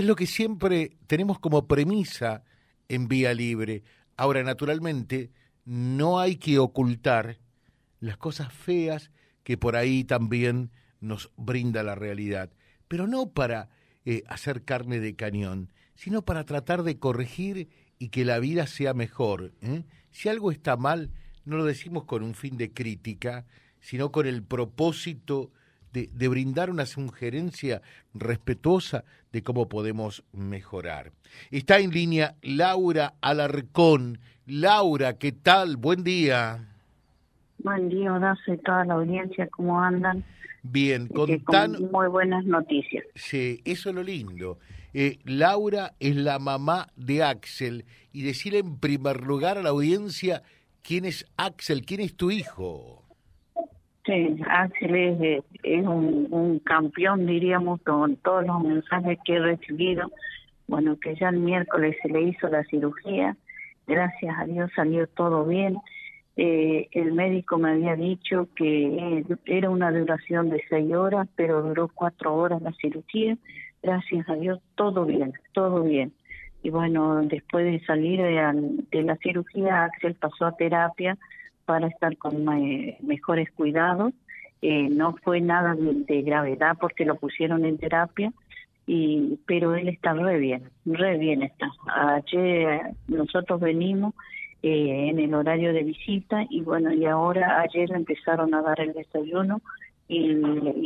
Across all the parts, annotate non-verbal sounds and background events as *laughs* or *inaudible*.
es lo que siempre tenemos como premisa en vía libre. Ahora, naturalmente, no hay que ocultar las cosas feas que por ahí también nos brinda la realidad, pero no para eh, hacer carne de cañón, sino para tratar de corregir y que la vida sea mejor. ¿eh? Si algo está mal, no lo decimos con un fin de crítica, sino con el propósito de, de, brindar una sugerencia respetuosa de cómo podemos mejorar. Está en línea Laura Alarcón. Laura, ¿qué tal? Buen día. Buen día, Horacio, y toda la audiencia, ¿cómo andan? Bien, con tan... Muy buenas noticias. Sí, eso es lo lindo. Eh, Laura es la mamá de Axel y decirle en primer lugar a la audiencia quién es Axel, quién es tu hijo. Sí, Axel es, es un, un, campeón, diríamos, con todos los mensajes que he recibido. Bueno, que ya el miércoles se le hizo la cirugía, gracias a Dios salió todo bien eh, el médico me había dicho que era una duración de seis horas, pero duró cuatro horas la cirugía. Gracias a Dios, todo bien, todo bien. Y bueno, después de salir de, la cirugía, Axel pasó a terapia para estar con mejores cuidados. Eh, no fue nada de, gravedad porque lo pusieron en terapia, y pero él está re bien, re bien está. Ayer nosotros venimos eh, en el horario de visita y bueno, y ahora ayer empezaron a dar el desayuno y,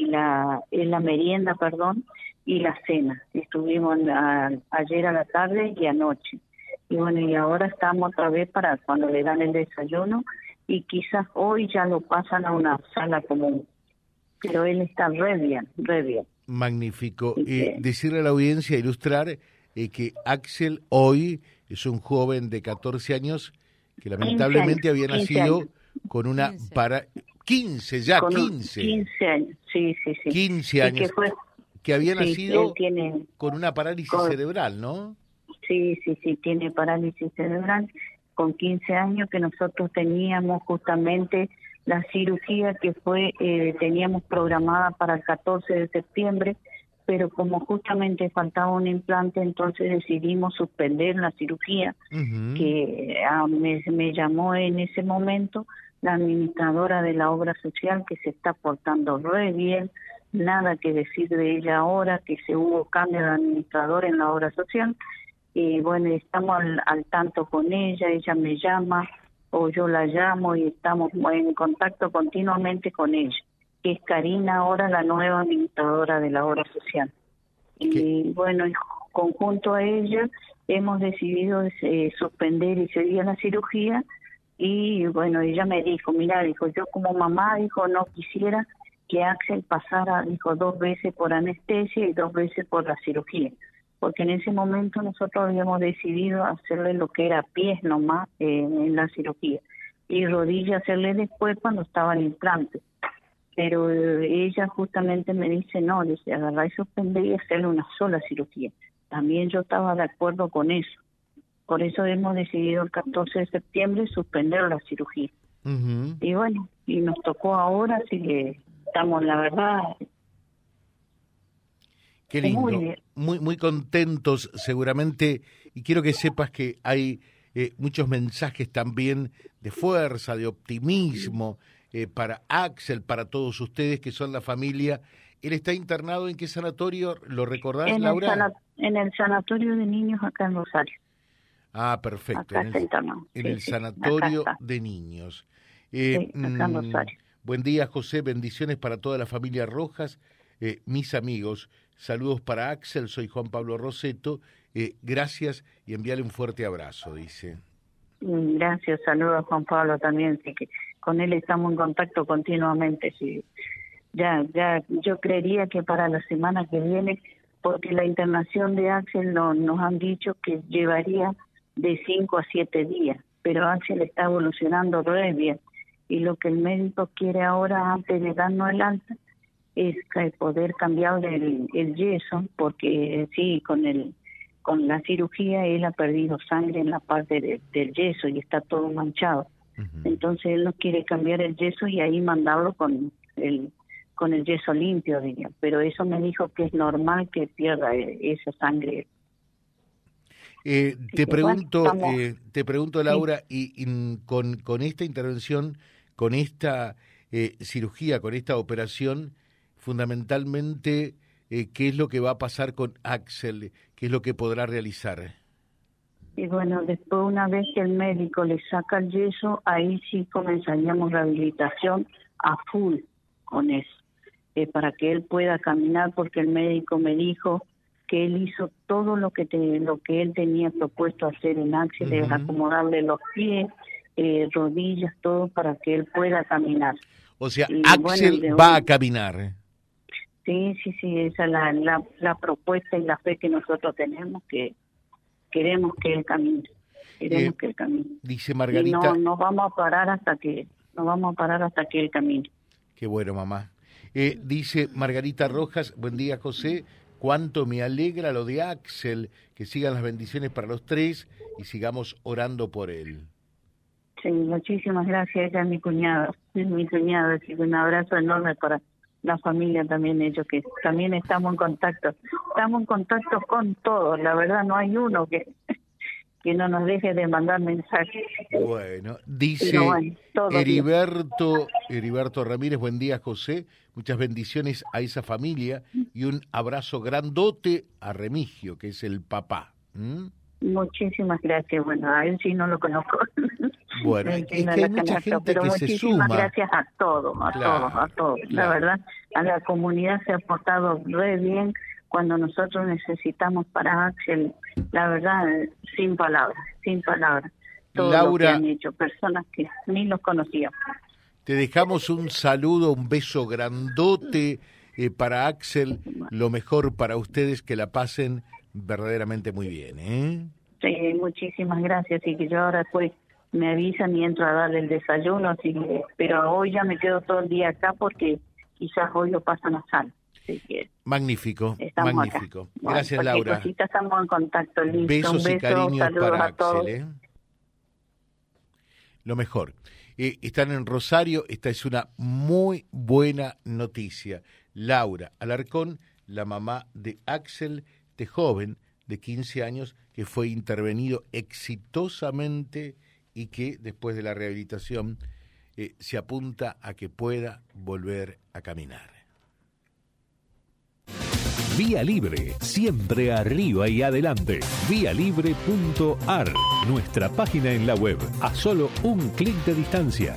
la, la merienda, perdón, y la cena. Estuvimos ayer a la tarde y anoche. Y bueno, y ahora estamos otra vez para cuando le dan el desayuno y quizás hoy ya lo pasan a una sala común. Pero él está re bien, re bien. Magnífico. y decirle a la audiencia, ilustrar eh, que Axel hoy es un joven de 14 años que lamentablemente había nacido con una para 15 ya, 15. 15 años, sí, sí, sí. 15 años. Que, había nacido con una parálisis cerebral, ¿no? Sí, sí, sí, tiene parálisis cerebral con 15 años que nosotros teníamos justamente la cirugía que fue, eh, teníamos programada para el 14 de septiembre, pero como justamente faltaba un implante, entonces decidimos suspender la cirugía, que ah, me, me, llamó en ese momento la administradora de la obra social que se está portando re bien, nada que decir de ella ahora, que se hubo cambio de administrador en la obra social, y bueno, estamos al tanto con ella, ella me llama o yo la llamo y estamos en contacto continuamente con ella que es Karina ahora la nueva administradora de la obra social. Y bueno, en conjunto a ella hemos decidido eh, suspender ese día la cirugía y bueno, ella me dijo, mira, dijo, yo como mamá, dijo, no quisiera que Axel pasara, dijo, dos veces por anestesia y dos veces por la cirugía, porque en ese momento nosotros habíamos decidido hacerle lo que era pies nomás eh, en la cirugía y rodilla hacerle después cuando estaba el implante pero ella justamente me dice, no, dice, agarrar y suspender y hacerle una sola cirugía. También yo estaba de acuerdo con eso. Por eso hemos decidido el 14 de septiembre suspender la cirugía. Y bueno, y nos tocó ahora, así que estamos, la verdad... Qué lindo, muy, muy, contentos seguramente, y quiero que sepas que hay eh, muchos mensajes también de fuerza, de optimismo, eh, para Axel, para todos ustedes que son la familia. ¿Él está internado en qué sanatorio? ¿Lo recordás, en Laura? El en el sanatorio de niños acá en Rosario. Ah, perfecto. en el, sanatorio de niños. Eh, acá en mm, Rosario. Buen día, José. Bendiciones para toda la familia Rojas. Mis amigos, saludos para Axel. Soy Juan Pablo Roseto. gracias y envíale un fuerte abrazo, dice. Mm, gracias, saludos Juan Pablo también. Sí que con él estamos en contacto continuamente. Sí. Ya, ya, yo creería que para la semana que viene, porque la internación de Axel no, nos han dicho que llevaría de cinco a siete días, pero Axel está evolucionando re bien. Y lo que el médico quiere ahora, antes de darnos el alta, es poder cambiar el, el yeso, porque sí, con el con la cirugía él ha perdido sangre en la parte del yeso y está todo manchado. Entonces él no quiere cambiar el yeso y ahí mandarlo con el con el yeso limpio, diría. Pero eso me dijo que es normal que pierda eh, esa sangre. Eh, te pregunto, eh, te pregunto Laura, y, con, con esta intervención, con esta cirugía, con esta operación, fundamentalmente, ¿qué es lo que va a pasar con Axel? ¿Qué es lo que podrá realizar? Y bueno, después una vez que el médico le saca el yeso, ahí sí comenzaríamos rehabilitación a full con eso, eh, para que él pueda caminar, porque el médico me dijo que él hizo todo lo que lo que él tenía propuesto hacer en Axel, acomodarle los pies, eh, rodillas, todo para que él pueda caminar. O sea, Axel va a caminar. Sí, sí, sí, esa es la, la, la propuesta y la fe que nosotros tenemos, que queremos que él camine. Queremos eh, que él camine. Dice Margarita. no, no vamos a parar hasta que, no vamos a parar hasta que él camine. Qué bueno, mamá. Eh, dice Margarita Rojas, buen día José, cuánto me alegra lo de Axel, que sigan las bendiciones para los tres y sigamos orando por él. Sí, muchísimas gracias, ella es mi cuñada, es mi cuñada, así que un abrazo enorme para la familia también, ellos que también estamos en contacto. Estamos en contacto con todos, la verdad no hay uno que, que no nos deje de mandar mensajes. Bueno, dice Heriberto, Heriberto Ramírez, buen día José, muchas bendiciones a esa familia y un abrazo grandote a Remigio, que es el papá. Muchísimas gracias. Bueno, a él sí no lo conozco. *laughs* Bueno, es que hay mucha gente que se suma. gracias a todos, a todos, a todos. La verdad, a la comunidad se ha portado re bien cuando nosotros necesitamos para Axel. La verdad, sin palabras, sin palabras. Todo Laura, lo que han hecho, personas que ni los conocíamos. Te dejamos un saludo, un beso grandote eh, para Axel. Lo mejor para ustedes, que la pasen verdaderamente muy bien. ¿eh? Sí, muchísimas gracias. Y que yo ahora pues me avisan y entro a darle el desayuno, así pero hoy ya me quedo todo el día acá porque quizás hoy lo pasan a sal. magnífico, magnífico. Gracias, Laura. estamos en contacto. Besos y cariños para Axel. ¿eh? Lo mejor. Eh, están en Rosario, esta es una muy buena noticia. Laura Alarcón, la mamá de Axel, de joven de 15 años, que fue intervenido exitosamente y que después de la rehabilitación eh, se apunta a que pueda volver a caminar. Vía Libre, siempre arriba y adelante. Vialibre.ar, nuestra página en la web, a solo un clic de distancia.